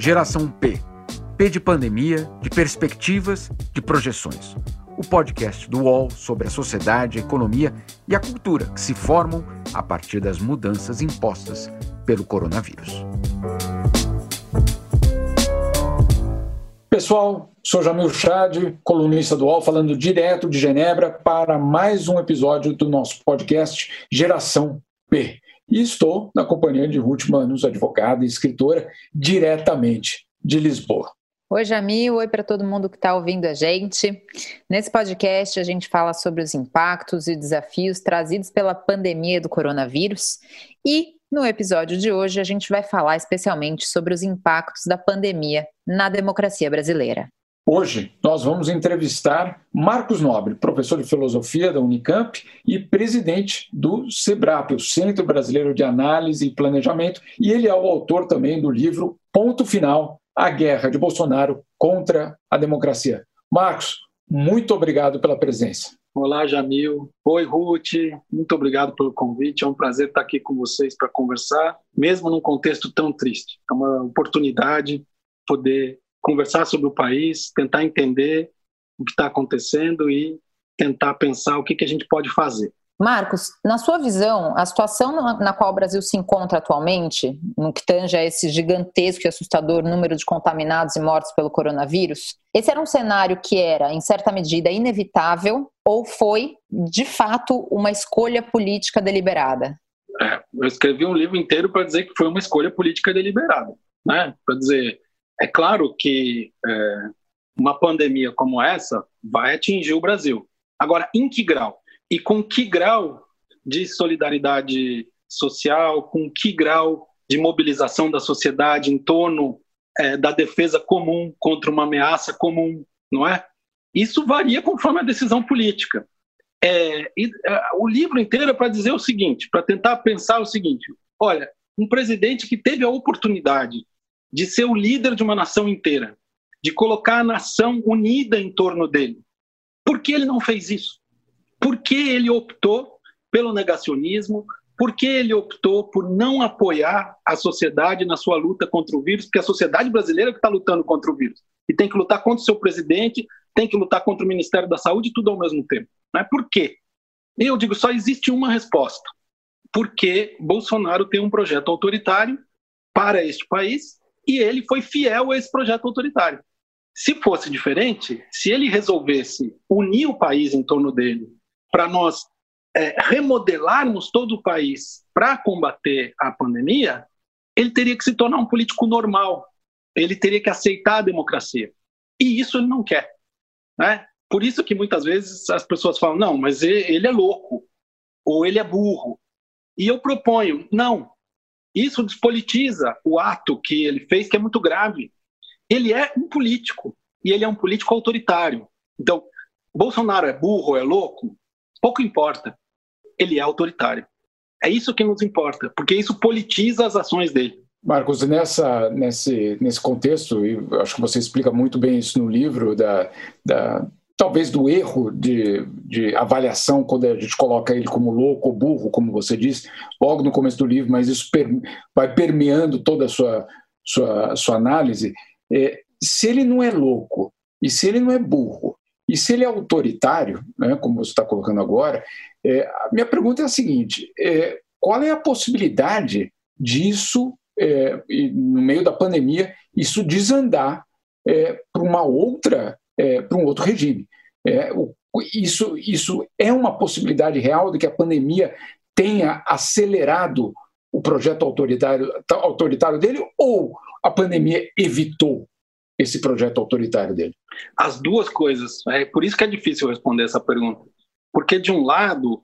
Geração P. P de pandemia, de perspectivas, de projeções. O podcast do UOL sobre a sociedade, a economia e a cultura que se formam a partir das mudanças impostas pelo coronavírus. Pessoal, sou Jamil Chad, colunista do UOL, falando direto de Genebra para mais um episódio do nosso podcast Geração P. E estou na companhia de Ruth Manos, advogada e escritora, diretamente de Lisboa. Oi, Jamil. Oi para todo mundo que está ouvindo a gente. Nesse podcast, a gente fala sobre os impactos e desafios trazidos pela pandemia do coronavírus. E no episódio de hoje, a gente vai falar especialmente sobre os impactos da pandemia na democracia brasileira. Hoje nós vamos entrevistar Marcos Nobre, professor de filosofia da Unicamp e presidente do SEBRAP, o Centro Brasileiro de Análise e Planejamento, e ele é o autor também do livro Ponto Final: A Guerra de Bolsonaro contra a Democracia. Marcos, muito obrigado pela presença. Olá, Jamil. Oi, Ruth. Muito obrigado pelo convite. É um prazer estar aqui com vocês para conversar, mesmo num contexto tão triste. É uma oportunidade poder conversar sobre o país, tentar entender o que está acontecendo e tentar pensar o que, que a gente pode fazer. Marcos, na sua visão, a situação na qual o Brasil se encontra atualmente, no que tange a esse gigantesco e assustador número de contaminados e mortos pelo coronavírus, esse era um cenário que era, em certa medida, inevitável ou foi, de fato, uma escolha política deliberada? É, eu escrevi um livro inteiro para dizer que foi uma escolha política deliberada, né? Para dizer é claro que é, uma pandemia como essa vai atingir o Brasil. Agora, em que grau? E com que grau de solidariedade social, com que grau de mobilização da sociedade em torno é, da defesa comum contra uma ameaça comum, não é? Isso varia conforme a decisão política. É, e, é, o livro inteiro é para dizer o seguinte, para tentar pensar o seguinte: olha, um presidente que teve a oportunidade de ser o líder de uma nação inteira, de colocar a nação unida em torno dele. Por que ele não fez isso? Por que ele optou pelo negacionismo? Por que ele optou por não apoiar a sociedade na sua luta contra o vírus? Porque a sociedade brasileira que está lutando contra o vírus. E tem que lutar contra o seu presidente, tem que lutar contra o Ministério da Saúde, tudo ao mesmo tempo. Não é por quê? Eu digo, só existe uma resposta. Porque Bolsonaro tem um projeto autoritário para este país e ele foi fiel a esse projeto autoritário. Se fosse diferente, se ele resolvesse unir o país em torno dele para nós é, remodelarmos todo o país para combater a pandemia, ele teria que se tornar um político normal, ele teria que aceitar a democracia. E isso ele não quer. Né? Por isso que muitas vezes as pessoas falam, não, mas ele é louco, ou ele é burro. E eu proponho, não, isso despolitiza o ato que ele fez, que é muito grave. Ele é um político, e ele é um político autoritário. Então, Bolsonaro é burro, é louco? Pouco importa. Ele é autoritário. É isso que nos importa, porque isso politiza as ações dele. Marcos, nessa, nesse, nesse contexto, e acho que você explica muito bem isso no livro, da, da, talvez do erro de, de avaliação quando a gente coloca ele como louco ou burro, como você disse, logo no começo do livro, mas isso per, vai permeando toda a sua, sua, sua análise. É, se ele não é louco, e se ele não é burro, e se ele é autoritário, né, como você está colocando agora, é, a minha pergunta é a seguinte: é, qual é a possibilidade disso, é, no meio da pandemia, isso desandar é, para uma outra é, para um outro regime. É, o, isso, isso é uma possibilidade real de que a pandemia tenha acelerado o projeto autoritário, autoritário dele ou a pandemia evitou esse projeto autoritário dele? As duas coisas. É por isso que é difícil responder essa pergunta. Porque, de um lado,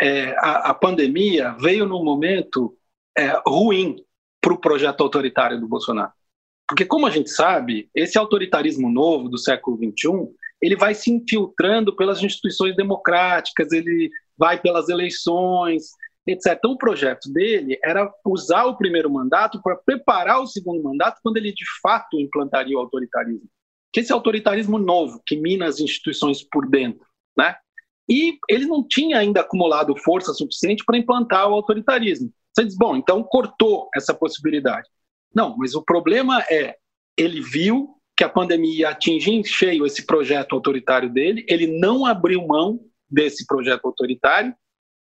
é, a, a, pandemia veio num momento é, ruim para o projeto autoritário do Bolsonaro. Porque, como a gente sabe, esse autoritarismo novo do século XXI, ele vai se infiltrando pelas instituições democráticas, ele vai pelas eleições, etc. Então, o projeto dele era usar o primeiro mandato para preparar o segundo mandato quando ele, de fato, implantaria o autoritarismo. Que esse autoritarismo novo, que mina as instituições por dentro, né? E ele não tinha ainda acumulado força suficiente para implantar o autoritarismo. Você diz, bom, então cortou essa possibilidade. Não, mas o problema é ele viu que a pandemia ia atingir em cheio esse projeto autoritário dele, ele não abriu mão desse projeto autoritário,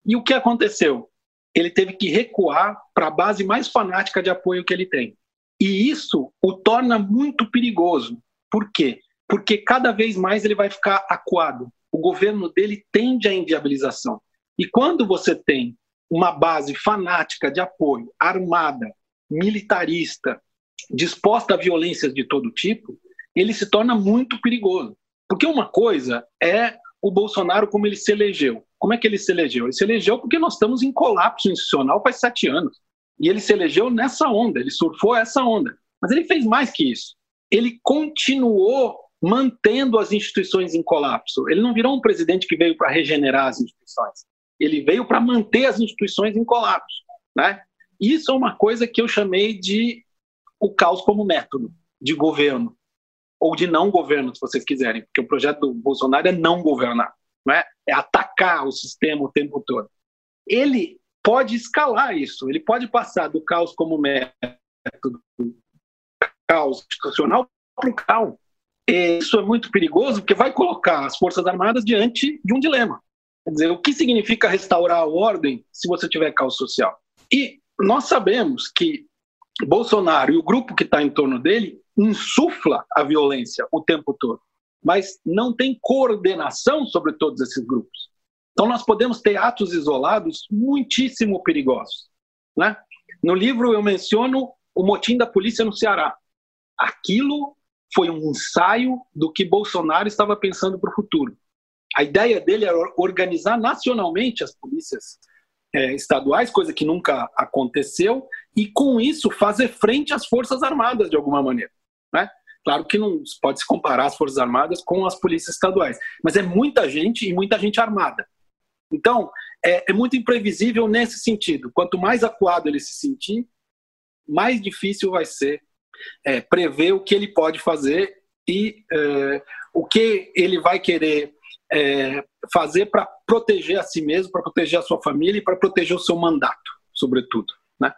e o que aconteceu? Ele teve que recuar para a base mais fanática de apoio que ele tem. E isso o torna muito perigoso. Por quê? Porque cada vez mais ele vai ficar acuado. O governo dele tende à inviabilização. E quando você tem uma base fanática de apoio, armada, militarista, disposta a violências de todo tipo, ele se torna muito perigoso. Porque uma coisa é o Bolsonaro como ele se elegeu. Como é que ele se elegeu? Ele se elegeu porque nós estamos em colapso institucional faz sete anos. E ele se elegeu nessa onda, ele surfou essa onda. Mas ele fez mais que isso. Ele continuou mantendo as instituições em colapso. Ele não virou um presidente que veio para regenerar as instituições. Ele veio para manter as instituições em colapso. Né? Isso é uma coisa que eu chamei de o caos como método de governo, ou de não governo, se vocês quiserem, porque o projeto do Bolsonaro é não governar, não é? é atacar o sistema o tempo todo. Ele pode escalar isso, ele pode passar do caos como método, caos institucional, para o caos. E isso é muito perigoso porque vai colocar as Forças Armadas diante de um dilema. Quer dizer, o que significa restaurar a ordem se você tiver caos social? E nós sabemos que Bolsonaro e o grupo que está em torno dele insufla a violência o tempo todo, mas não tem coordenação sobre todos esses grupos. Então nós podemos ter atos isolados muitíssimo perigosos. Né? No livro eu menciono o motim da polícia no Ceará. Aquilo foi um ensaio do que Bolsonaro estava pensando para o futuro. A ideia dele era organizar nacionalmente as polícias é, estaduais, coisa que nunca aconteceu, e com isso fazer frente às Forças Armadas de alguma maneira. Né? Claro que não pode se comparar as Forças Armadas com as polícias estaduais, mas é muita gente e muita gente armada. Então, é, é muito imprevisível nesse sentido. Quanto mais acuado ele se sentir, mais difícil vai ser é, prever o que ele pode fazer e é, o que ele vai querer é, fazer para proteger a si mesmo, para proteger a sua família e para proteger o seu mandato, sobretudo. Né?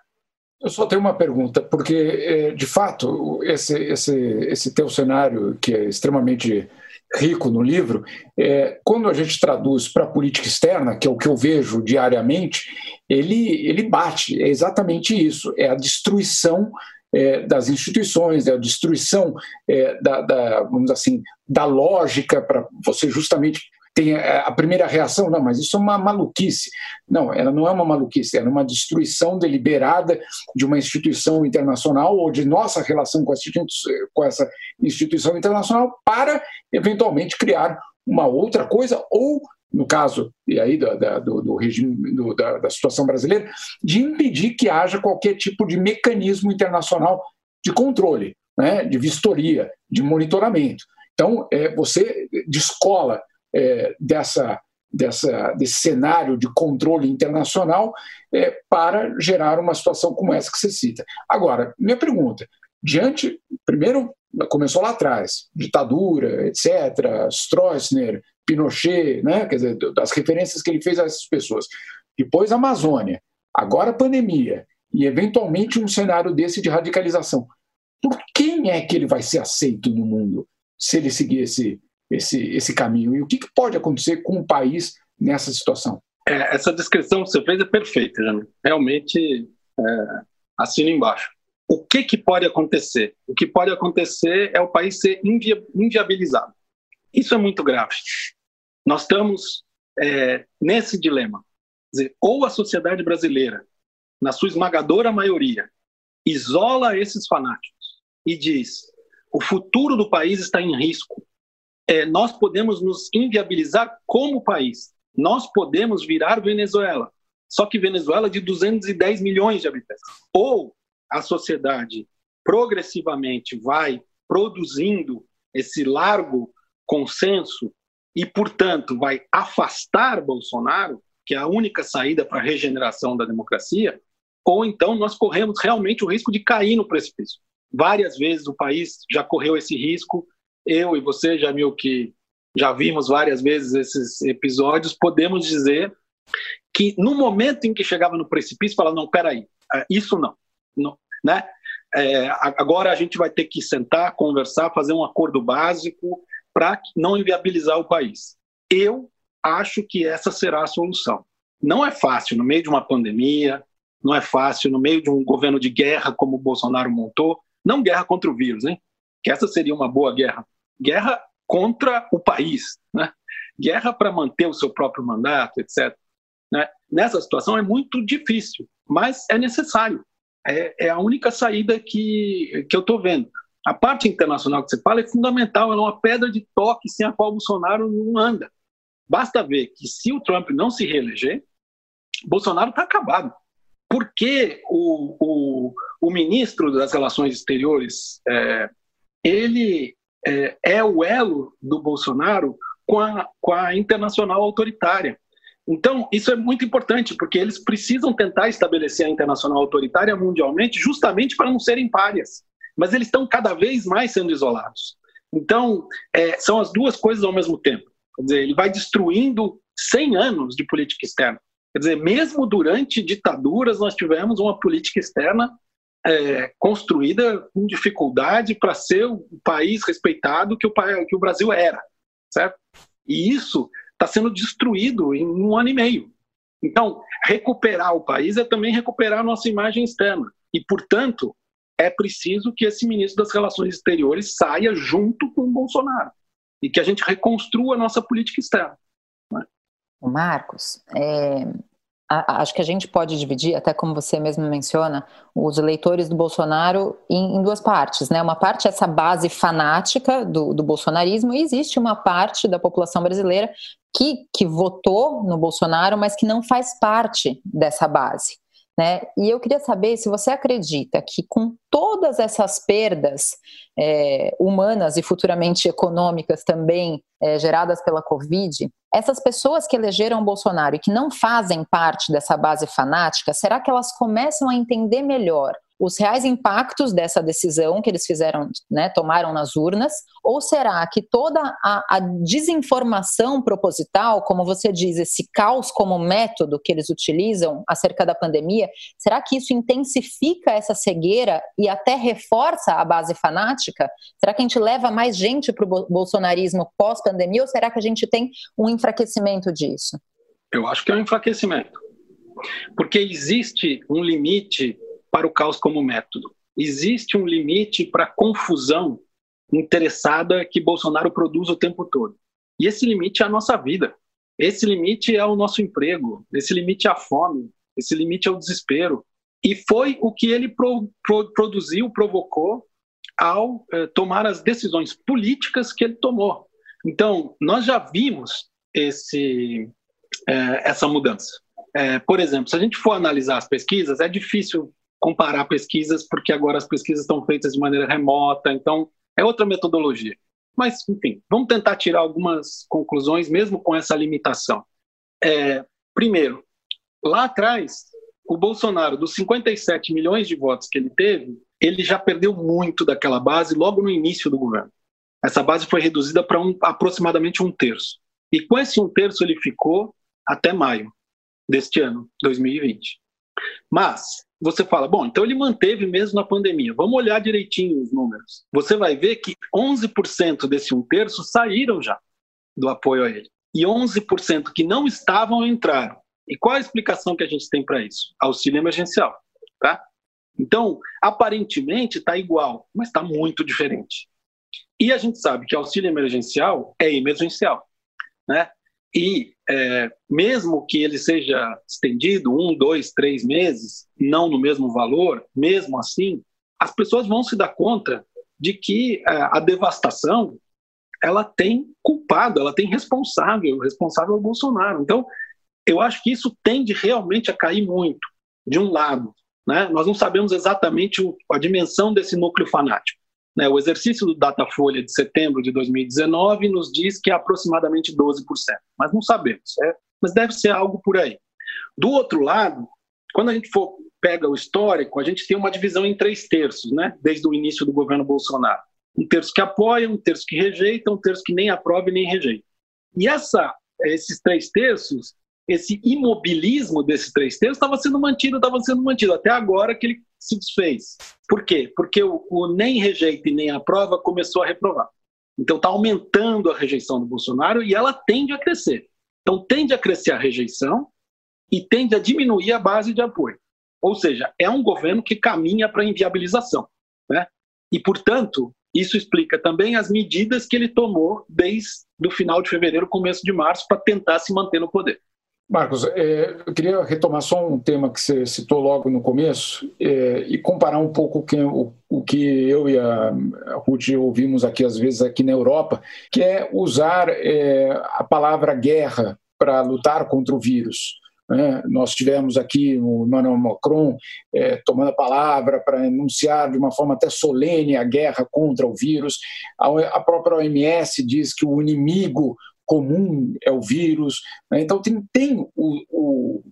Eu só tenho uma pergunta, porque, é, de fato, esse, esse, esse teu cenário, que é extremamente rico no livro, é, quando a gente traduz para a política externa, que é o que eu vejo diariamente, ele, ele bate, é exatamente isso, é a destruição é, das instituições, é a destruição é, da, da, vamos assim, da lógica para você justamente tem a primeira reação, não, mas isso é uma maluquice. Não, ela não é uma maluquice, é uma destruição deliberada de uma instituição internacional ou de nossa relação com, com essa instituição internacional para, eventualmente, criar uma outra coisa ou no caso e aí da, da, do, do, regime do, da, da, situação brasileira, de impedir que haja qualquer tipo de mecanismo internacional de controle, né, de vistoria, de monitoramento. Então, é, você descola é, dessa, dessa, desse cenário de controle internacional é, para gerar uma situação como essa que você cita. Agora, minha pergunta, diante, primeiro começou lá atrás, ditadura, etc., Stroessner, Pinochet, né? quer dizer, das referências que ele fez a essas pessoas. Depois Amazônia, agora pandemia e eventualmente um cenário desse de radicalização. Por quem é que ele vai ser aceito no mundo se ele seguir esse, esse, esse caminho? E o que, que pode acontecer com o país nessa situação? É, essa descrição que você fez é perfeita, Jânio. Realmente é, assino embaixo. O que, que pode acontecer? O que pode acontecer é o país ser invia inviabilizado. Isso é muito grave. Nós estamos é, nesse dilema. Dizer, ou a sociedade brasileira, na sua esmagadora maioria, isola esses fanáticos e diz: o futuro do país está em risco, é, nós podemos nos inviabilizar como país. Nós podemos virar Venezuela. Só que Venezuela de 210 milhões de habitantes. Ou a sociedade progressivamente vai produzindo esse largo consenso e, portanto, vai afastar Bolsonaro, que é a única saída para a regeneração da democracia, ou então nós corremos realmente o risco de cair no precipício. Várias vezes o país já correu esse risco eu e você, Jamil, que já vimos várias vezes esses episódios, podemos dizer que no momento em que chegava no precipício, falava, não, peraí, é, isso não, não né? é, agora a gente vai ter que sentar, conversar, fazer um acordo básico para não inviabilizar o país. Eu acho que essa será a solução. Não é fácil no meio de uma pandemia, não é fácil no meio de um governo de guerra como o Bolsonaro montou, não guerra contra o vírus, hein? Que essa seria uma boa guerra. Guerra contra o país, né? Guerra para manter o seu próprio mandato, etc. Né? Nessa situação é muito difícil, mas é necessário. É, é a única saída que, que eu estou vendo. A parte internacional que você fala é fundamental, ela é uma pedra de toque sem a qual Bolsonaro não anda. Basta ver que se o Trump não se reeleger, Bolsonaro está acabado. Porque o, o, o, ministro das Relações Exteriores, é, ele é, é, o elo do Bolsonaro com a, com a internacional autoritária. Então, isso é muito importante, porque eles precisam tentar estabelecer a internacional autoritária mundialmente justamente para não serem párias. Mas eles estão cada vez mais sendo isolados. Então, é, são as duas coisas ao mesmo tempo. Quer dizer, ele vai destruindo 100 anos de política externa. Quer dizer, mesmo durante ditaduras, nós tivemos uma política externa é, construída com dificuldade para ser o país respeitado que o, que o Brasil era, certo? E isso está sendo destruído em um ano e meio. Então, recuperar o país é também recuperar a nossa imagem externa. E, portanto, é preciso que esse ministro das Relações Exteriores saia junto com o Bolsonaro e que a gente reconstrua a nossa política externa. Né? Marcos, é, acho que a gente pode dividir, até como você mesmo menciona, os eleitores do Bolsonaro em, em duas partes. Né? Uma parte é essa base fanática do, do, bolsonarismo, e existe uma parte da população brasileira que, que votou no Bolsonaro, mas que não faz parte dessa base. Né? E eu queria saber se você acredita que, com todas essas perdas é, humanas e futuramente econômicas também é, geradas pela Covid, essas pessoas que elegeram Bolsonaro e que não fazem parte dessa base fanática, será que elas começam a entender melhor os reais impactos dessa decisão que eles fizeram, né, tomaram nas urnas, ou será que toda a, a, desinformação proposital, como você diz, esse caos como método que eles utilizam acerca da pandemia, será que isso intensifica essa cegueira e até reforça a base fanática? Será que a gente leva mais gente para o bolsonarismo pós-pandemia ou será que a gente tem um enfraquecimento disso? Eu acho que é um enfraquecimento. Porque existe um limite para o caos como método. Existe um limite para a confusão interessada que Bolsonaro produz o tempo todo. E esse limite é a nossa vida. Esse limite é o nosso emprego. Esse limite é a fome. Esse limite é o desespero. E foi o que ele pro, pro, produziu, provocou ao eh, tomar as decisões políticas que ele tomou. Então, nós já vimos esse, eh, essa mudança. Eh, por exemplo, se a gente for analisar as pesquisas, é difícil comparar pesquisas, porque agora as pesquisas estão feitas de maneira remota, então é outra metodologia. Mas, enfim, vamos tentar tirar algumas conclusões, mesmo com essa limitação. É, primeiro, lá atrás, o Bolsonaro, dos 57 milhões de votos que ele teve, ele já perdeu muito daquela base logo no início do governo. Essa base foi reduzida para um, aproximadamente um terço. E com esse um terço ele ficou até maio deste ano, 2020. Mas você fala, bom, então ele manteve mesmo na pandemia. Vamos olhar direitinho os números. Você vai ver que 11% desse um terço saíram já do apoio a ele. E 11% que não estavam entraram. E qual a explicação que a gente tem para isso? Auxílio emergencial. Tá? Então, aparentemente está igual, mas está muito diferente. E a gente sabe que auxílio emergencial é emergencial. Né? E é, mesmo que ele seja estendido um, dois, três meses, não no mesmo valor, mesmo assim, as pessoas vão se dar conta de que é, a devastação ela tem culpado, ela tem responsável, o responsável é o Bolsonaro. Então, eu acho que isso tende realmente a cair muito, de um lado. Né? Nós não sabemos exatamente a dimensão desse núcleo fanático. Né? O exercício do Datafolha de setembro de 2019 nos diz que é aproximadamente 12%, mas não sabemos. É, mas deve ser algo por aí. Do outro lado, quando a gente for pega o histórico, a gente tem uma divisão em três terços, né? desde o início do governo Bolsonaro. Um terço que apoia, um terço que rejeita, um terço que nem aprova e nem rejeita. E essa, esses três terços esse imobilismo desses três terços estava sendo mantido, estava sendo mantido, até agora que ele se desfez. Por quê? Porque o, o nem rejeita e nem aprova começou a reprovar. Então está aumentando a rejeição do Bolsonaro e ela tende a crescer. Então tende a crescer a rejeição e tende a diminuir a base de apoio. Ou seja, é um governo que caminha para a inviabilização. Né? E, portanto, isso explica também as medidas que ele tomou desde o final de fevereiro, começo de março, para tentar se manter no poder. Marcos, é, eu queria retomar só um tema que você citou logo no começo é, e comparar um pouco o, que eu e a, Ruth ouvimos aqui às vezes aqui na Europa, que é usar é, a palavra guerra para lutar contra o vírus. Né? Nós tivemos aqui o Emmanuel Macron tomando a palavra para anunciar de uma forma até solene a guerra contra o vírus. A própria OMS diz que o inimigo comum é o vírus. Né? Então, tem, tem o, o,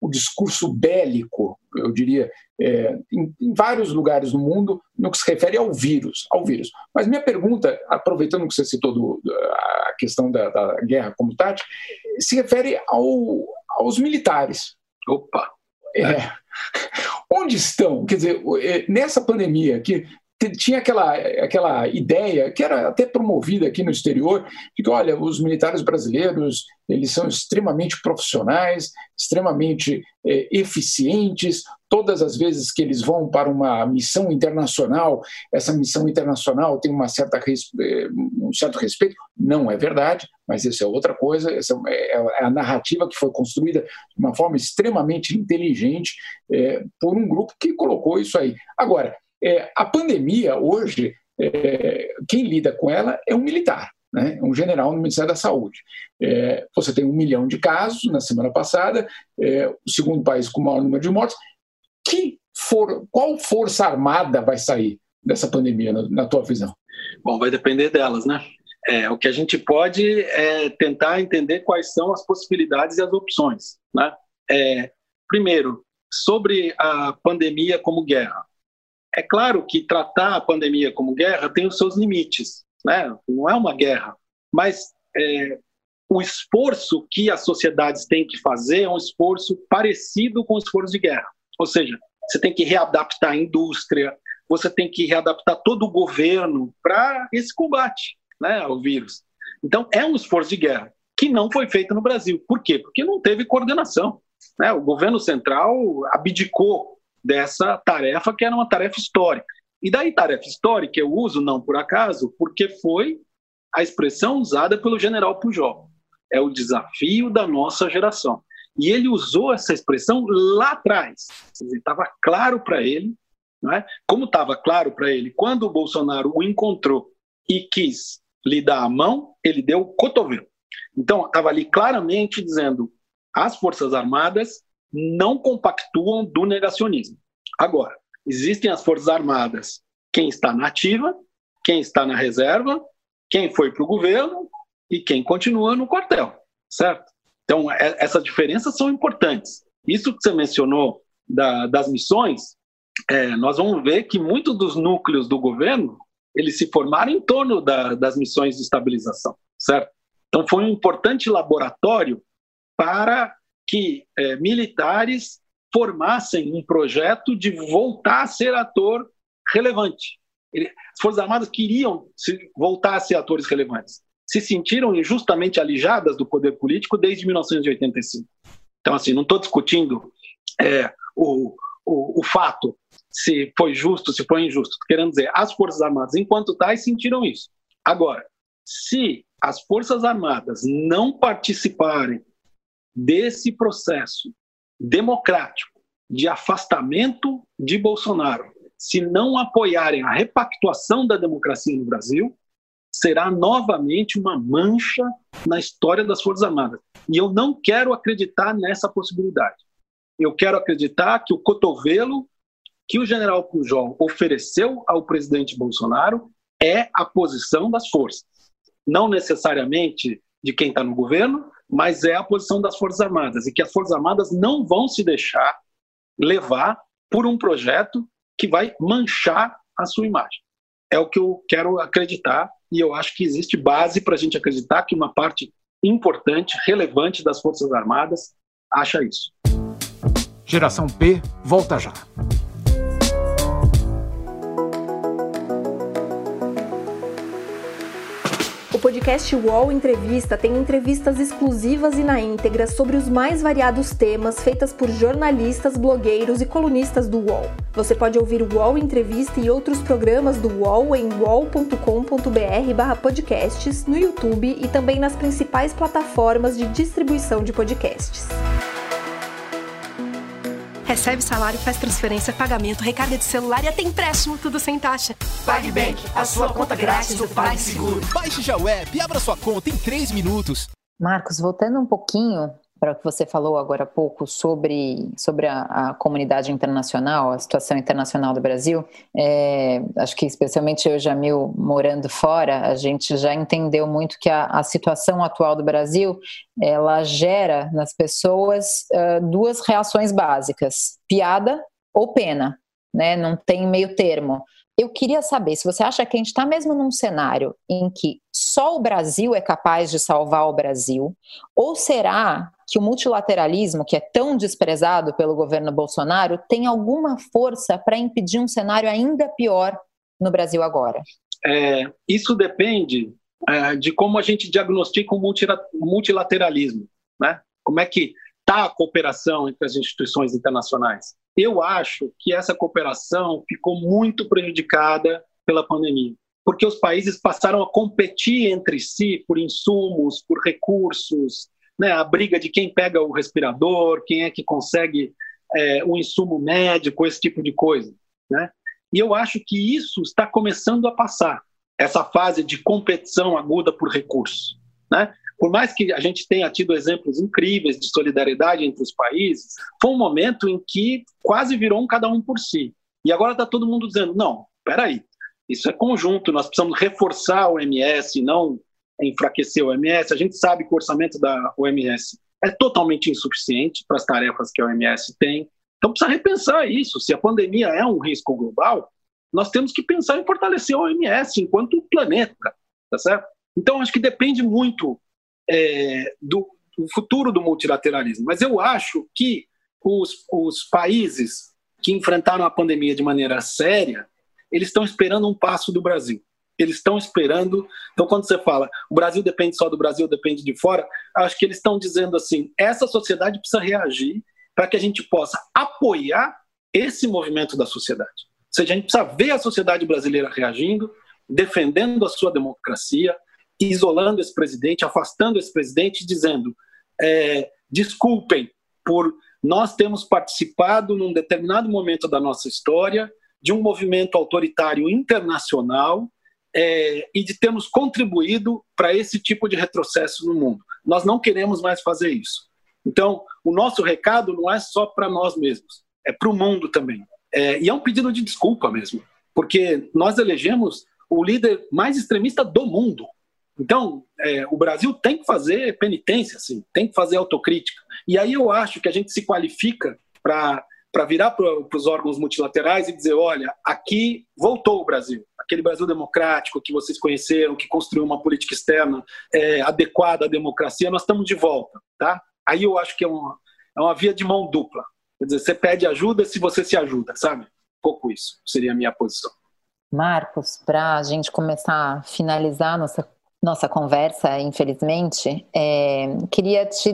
o, discurso bélico, eu diria, é, em, em, vários lugares do mundo, no que se refere ao vírus. ao vírus. Mas minha pergunta, aproveitando que você citou do, a questão da, da guerra como tática, se refere ao, aos militares. Opa! É. Onde estão? Quer dizer, é, nessa pandemia que tinha aquela, aquela ideia, que era até promovida aqui no exterior, de que, olha, os militares brasileiros eles são extremamente profissionais, extremamente é, eficientes. Todas as vezes que eles vão para uma missão internacional, essa missão internacional tem uma certa, é, um certo respeito. Não é verdade, mas isso é outra coisa. Essa é, é a narrativa que foi construída de uma forma extremamente inteligente é, por um grupo que colocou isso aí. Agora, é, a pandemia, hoje, é, quem lida com ela é um militar, né? um general no Ministério da Saúde. É, você tem um milhão de casos na semana passada, é, o segundo país com o maior número de mortes. Que for, qual força armada vai sair dessa pandemia, na, na tua visão? Bom, vai depender delas, né? É, o que a gente pode é tentar entender quais são as possibilidades e as opções. Né? É, primeiro, sobre a pandemia como guerra. É claro que tratar a pandemia como guerra tem os seus limites, né? não é uma guerra, mas é, o esforço que as sociedades têm que fazer é um esforço parecido com o esforço de guerra. Ou seja, você tem que readaptar a indústria, você tem que readaptar todo o governo para esse combate né, ao vírus. Então, é um esforço de guerra que não foi feito no Brasil. Por quê? Porque não teve coordenação. Né? O governo central abdicou dessa tarefa, que era uma tarefa histórica. E daí, tarefa histórica, eu uso, não por acaso, porque foi a expressão usada pelo general Pujol. É o desafio da nossa geração. E ele usou essa expressão lá atrás. Estava claro para ele, é? como estava claro para ele, quando o Bolsonaro o encontrou e quis lhe dar a mão, ele deu o cotovelo. Então, estava ali claramente dizendo: as Forças Armadas não compactuam do negacionismo. Agora, existem as Forças Armadas, quem está na ativa, quem está na reserva, quem foi para o governo e quem continua no quartel, certo? Então, é, essas diferenças são importantes. Isso que você mencionou da, das missões, é, nós vamos ver que muitos dos núcleos do governo eles se formaram em torno da, das missões de estabilização, certo? Então, foi um importante laboratório para que é, militares formassem um projeto de voltar a ser ator relevante. Ele, as Forças Armadas queriam se, voltar a ser atores relevantes. Se sentiram injustamente alijadas do poder político desde 1985. Então, assim, não estou discutindo é, o, o, o, fato, se foi justo, se foi injusto. Querendo dizer, as Forças Armadas, enquanto tais, sentiram isso. Agora, se as Forças Armadas não participarem desse processo democrático de afastamento de Bolsonaro, se não apoiarem a repactuação da democracia no Brasil, será novamente uma mancha na história das Forças Armadas. E eu não quero acreditar nessa possibilidade. Eu quero acreditar que o cotovelo que o general Pujol ofereceu ao presidente Bolsonaro é a posição das forças. Não necessariamente de quem está no governo, mas é a posição das Forças Armadas e que as Forças Armadas não vão se deixar levar por um projeto que vai manchar a sua imagem. É o que eu quero acreditar e eu acho que existe base para a gente acreditar que uma parte importante, relevante das Forças Armadas acha isso. Geração P volta já. Podcast UOL Entrevista tem entrevistas exclusivas e na íntegra sobre os mais variados temas feitas por jornalistas, blogueiros e colunistas do UOL. Você pode ouvir o UOL Entrevista e outros programas do UOL em uol.com.br/podcasts, no YouTube e também nas principais plataformas de distribuição de podcasts. Recebe salário, faz transferência, pagamento, recarga de celular e até empréstimo, tudo sem taxa. PagBank, a sua conta grátis do PagSeguro. Baixe já o app e abra sua conta em 3 minutos. Marcos, voltando um pouquinho para o que você falou agora há pouco sobre, sobre a, a comunidade internacional, a situação internacional do Brasil, é, acho que especialmente eu, Jamil, morando fora, a gente já entendeu muito que a, a situação atual do Brasil, ela gera nas pessoas uh, duas reações básicas, piada ou pena, né? não tem meio termo. Eu queria saber se você acha que a gente está mesmo num cenário em que só o Brasil é capaz de salvar o Brasil, ou será que o multilateralismo, que é tão desprezado pelo governo Bolsonaro, tem alguma força para impedir um cenário ainda pior no Brasil agora? É, isso depende é, de como a gente diagnostica o multilateralismo, né? Como é que está a cooperação entre as instituições internacionais? Eu acho que essa cooperação ficou muito prejudicada pela pandemia, porque os países passaram a competir entre si por insumos, por recursos, né? a briga de quem pega o respirador, quem é que consegue é, o insumo médico, esse tipo de coisa. Né? E eu acho que isso está começando a passar, essa fase de competição aguda por recursos. Né? Por mais que a gente tenha tido exemplos incríveis de solidariedade entre os países, foi um momento em que quase virou um cada um por si. E agora está todo mundo dizendo: não, espera isso é conjunto, nós precisamos reforçar o OMS, não enfraquecer o OMS. A gente sabe que o orçamento da OMS é totalmente insuficiente para as tarefas que a OMS tem. Então precisa repensar isso. Se a pandemia é um risco global, nós temos que pensar em fortalecer a OMS enquanto planeta, tá certo? Então acho que depende muito é, do, do, futuro do multilateralismo. Mas eu acho que os, os países que enfrentaram a pandemia de maneira séria, eles estão esperando um passo do Brasil. Eles estão esperando. Então, quando você fala o Brasil depende só do Brasil, depende de fora, acho que eles estão dizendo assim: essa sociedade precisa reagir para que a gente possa apoiar esse movimento da sociedade. Ou seja, a gente precisa ver a sociedade brasileira reagindo, defendendo a sua democracia, isolando esse presidente, afastando esse presidente, dizendo: é, desculpem por nós termos participado num determinado momento da nossa história de um movimento autoritário internacional é, e de termos contribuído para esse tipo de retrocesso no mundo. Nós não queremos mais fazer isso. Então, o nosso recado não é só para nós mesmos, é para o mundo também. É, e é um pedido de desculpa mesmo, porque nós elegemos o líder mais extremista do mundo. Então, é, o Brasil tem que fazer penitência, assim, tem que fazer autocrítica. E aí eu acho que a gente se qualifica para virar para os órgãos multilaterais e dizer: olha, aqui voltou o Brasil, aquele Brasil democrático que vocês conheceram, que construiu uma política externa é, adequada à democracia, nós estamos de volta. Tá? Aí eu acho que é uma, é uma via de mão dupla. Quer dizer, você pede ajuda se você se ajuda, sabe? Pouco isso seria a minha posição. Marcos, para a gente começar a finalizar nossa nossa conversa, infelizmente, é, queria te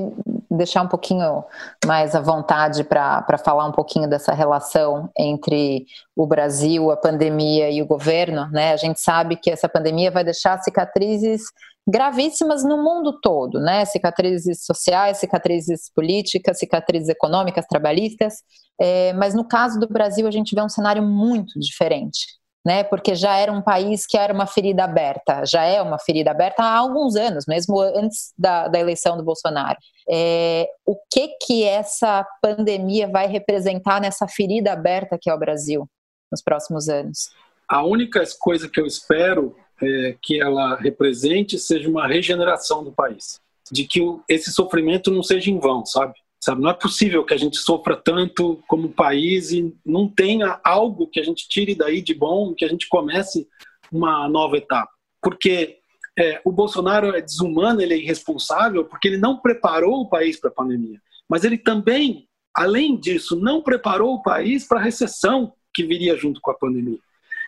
deixar um pouquinho mais à vontade para falar um pouquinho dessa relação entre o Brasil, a pandemia e o governo. Né? A gente sabe que essa pandemia vai deixar cicatrizes gravíssimas no mundo todo, né? Cicatrizes sociais, cicatrizes políticas, cicatrizes econômicas, trabalhistas. É, mas no caso do Brasil, a gente vê um cenário muito diferente né? Porque já era um país que era uma ferida aberta, já é uma ferida aberta há alguns anos, mesmo antes da, da eleição do Bolsonaro. É, o que que essa pandemia vai representar nessa ferida aberta que é o Brasil nos próximos anos? A única coisa que eu espero é que ela represente seja uma regeneração do país, de que esse sofrimento não seja em vão, sabe? Sabe? Não é possível que a gente sofra tanto como país e não tenha algo que a gente tire daí de bom, que a gente comece uma nova etapa. Porque é, o Bolsonaro é desumano, ele é irresponsável, porque ele não preparou o país para a pandemia. mas ele também, além disso, não preparou o país para a recessão que viria junto com a pandemia.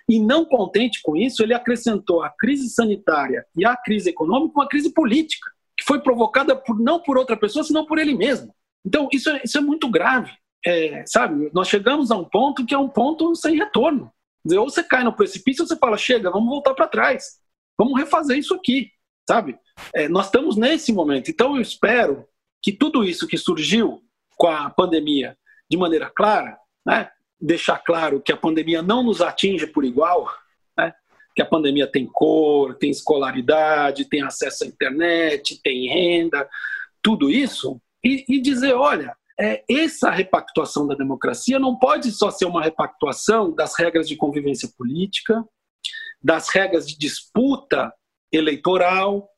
E não contente com isso, ele acrescentou a crise sanitária e a crise econômica uma crise política, que foi provocada por, não por outra pessoa, senão por ele mesmo. Então, isso é, isso é muito grave. É, sabe, nós chegamos a um ponto que é um ponto sem retorno. Dizer, ou você cai no precipício ou você fala, chega, vamos voltar para trás. Vamos refazer isso aqui, sabe? É, nós estamos nesse momento. Então, eu espero que tudo isso que surgiu com a pandemia de maneira clara, né, deixar claro que a pandemia não nos atinge por igual, né? que a pandemia tem cor, tem escolaridade, tem acesso à internet, tem renda, tudo isso, e, e dizer, olha, é, essa repactuação da democracia não pode só ser uma repactuação das regras de convivência política, das regras de disputa eleitoral,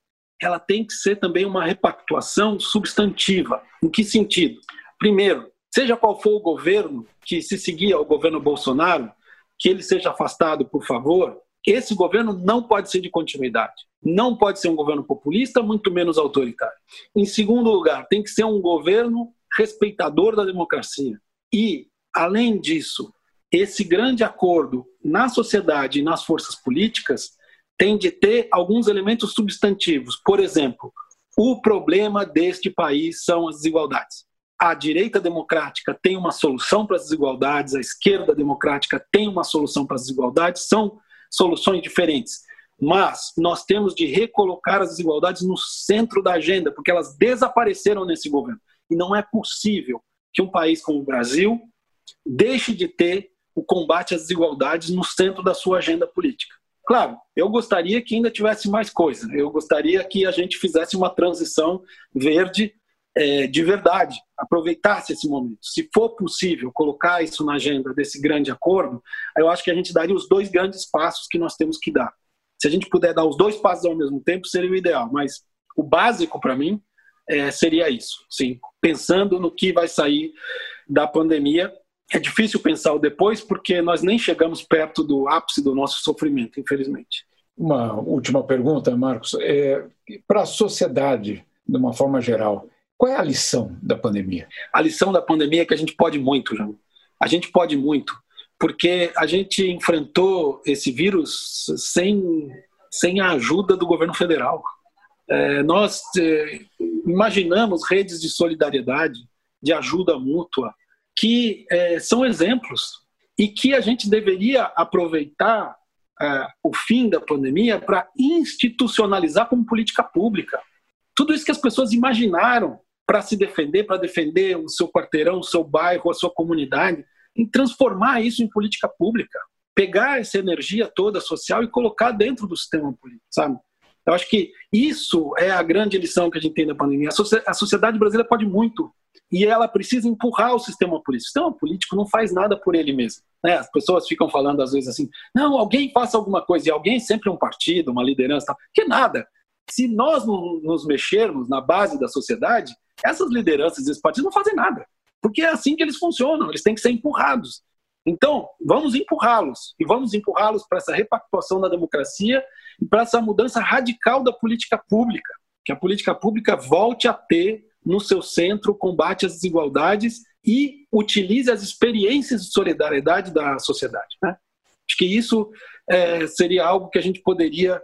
ela tem que ser também uma repactuação substantiva. Em que sentido? Primeiro, seja qual for o governo que se seguir ao governo Bolsonaro, que ele seja afastado, por favor. Esse governo não pode ser de continuidade. Não pode ser um governo populista, muito menos autoritário. Em segundo lugar, tem que ser um governo respeitador da democracia. E, além disso, esse grande acordo na sociedade e nas forças políticas tem de ter alguns elementos substantivos. Por exemplo, o problema deste país são as desigualdades a direita democrática tem uma solução para as desigualdades, a esquerda democrática tem uma solução para as desigualdades, são soluções diferentes. Mas nós temos de recolocar as desigualdades no centro da agenda, porque elas desapareceram nesse governo. E não é possível que um país como o Brasil deixe de ter o combate às desigualdades no centro da sua agenda política. Claro, eu gostaria que ainda tivesse mais coisa. Eu gostaria que a gente fizesse uma transição verde é, de verdade, aproveitasse esse momento. Se for possível colocar isso na agenda desse grande acordo, eu acho que a gente daria os dois grandes passos que nós temos que dar. Se a gente puder dar os dois passos ao mesmo tempo, seria o ideal, mas o básico para mim é, seria isso. Sim, pensando no que vai sair da pandemia. É difícil pensar o depois porque nós nem chegamos perto do ápice do nosso sofrimento, infelizmente. Uma última pergunta, Marcos. É, para a sociedade, de uma forma geral, qual é a lição da pandemia? A lição da pandemia é que a gente pode muito, João. A gente pode muito, porque a gente enfrentou esse vírus sem, sem a ajuda do governo federal. É, nós é, imaginamos redes de solidariedade, de ajuda mútua, que é, são exemplos e que a gente deveria aproveitar é, o fim da pandemia para institucionalizar como política pública. Tudo isso que as pessoas imaginaram para se defender, para defender o seu quarteirão, o seu bairro, a sua comunidade, em transformar isso em política pública, pegar essa energia toda social e colocar dentro do sistema político, sabe? Eu acho que isso é a grande lição que a gente tem da pandemia. A sociedade brasileira pode muito e ela precisa empurrar o sistema político. O sistema político não faz nada por ele mesmo. Né? As pessoas ficam falando às vezes assim: não, alguém faça alguma coisa, e alguém sempre é um partido, uma liderança, tal. que nada. Se nós não nos mexermos na base da sociedade, essas lideranças desses partidos não fazem nada, porque é assim que eles funcionam, eles têm que ser empurrados. Então, vamos empurrá-los, e vamos empurrá-los para essa repactuação da democracia e para essa mudança radical da política pública, que a política pública volte a ter no seu centro o combate às desigualdades e utilize as experiências de solidariedade da sociedade. Né? Acho que isso é, seria algo que a gente poderia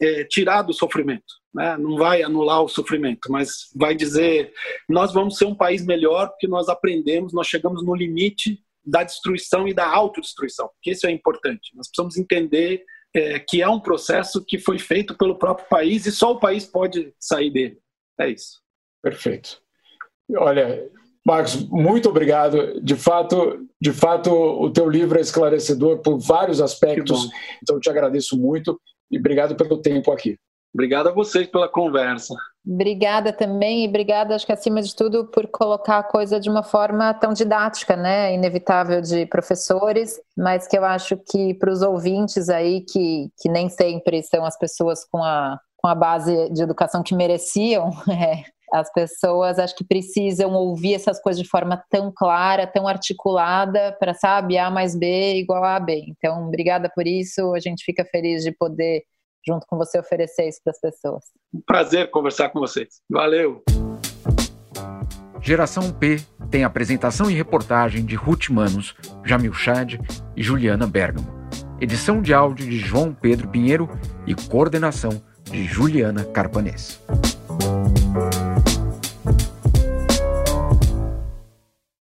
é, tirar do sofrimento. Né? Não vai anular o sofrimento, mas vai dizer: nós vamos ser um país melhor porque nós aprendemos, nós chegamos no limite da destruição e da autodestruição, que isso é importante. Nós precisamos entender é, que é um processo que foi feito pelo próprio país e só o país pode sair dele. É isso. Perfeito. Olha, Marcos, muito obrigado. De fato, de fato, o teu livro é esclarecedor por vários aspectos. Então, eu te agradeço muito e obrigado pelo tempo aqui. Obrigado a vocês pela conversa. Obrigada também e obrigada, acho que acima de tudo, por colocar a coisa de uma forma tão didática, né? Inevitável de professores, mas que eu acho que para os ouvintes aí, que, que nem sempre são as pessoas com a, com a base de educação que mereciam, é, as pessoas acho que precisam ouvir essas coisas de forma tão clara, tão articulada, para saber A mais B igual a B. Então, obrigada por isso. A gente fica feliz de poder, junto com você, oferecer isso para as pessoas. Um prazer conversar com vocês. Valeu. Geração P tem apresentação e reportagem de Ruth Manos, Jamil Chad e Juliana Bergamo. Edição de áudio de João Pedro Pinheiro e coordenação de Juliana Carpanês.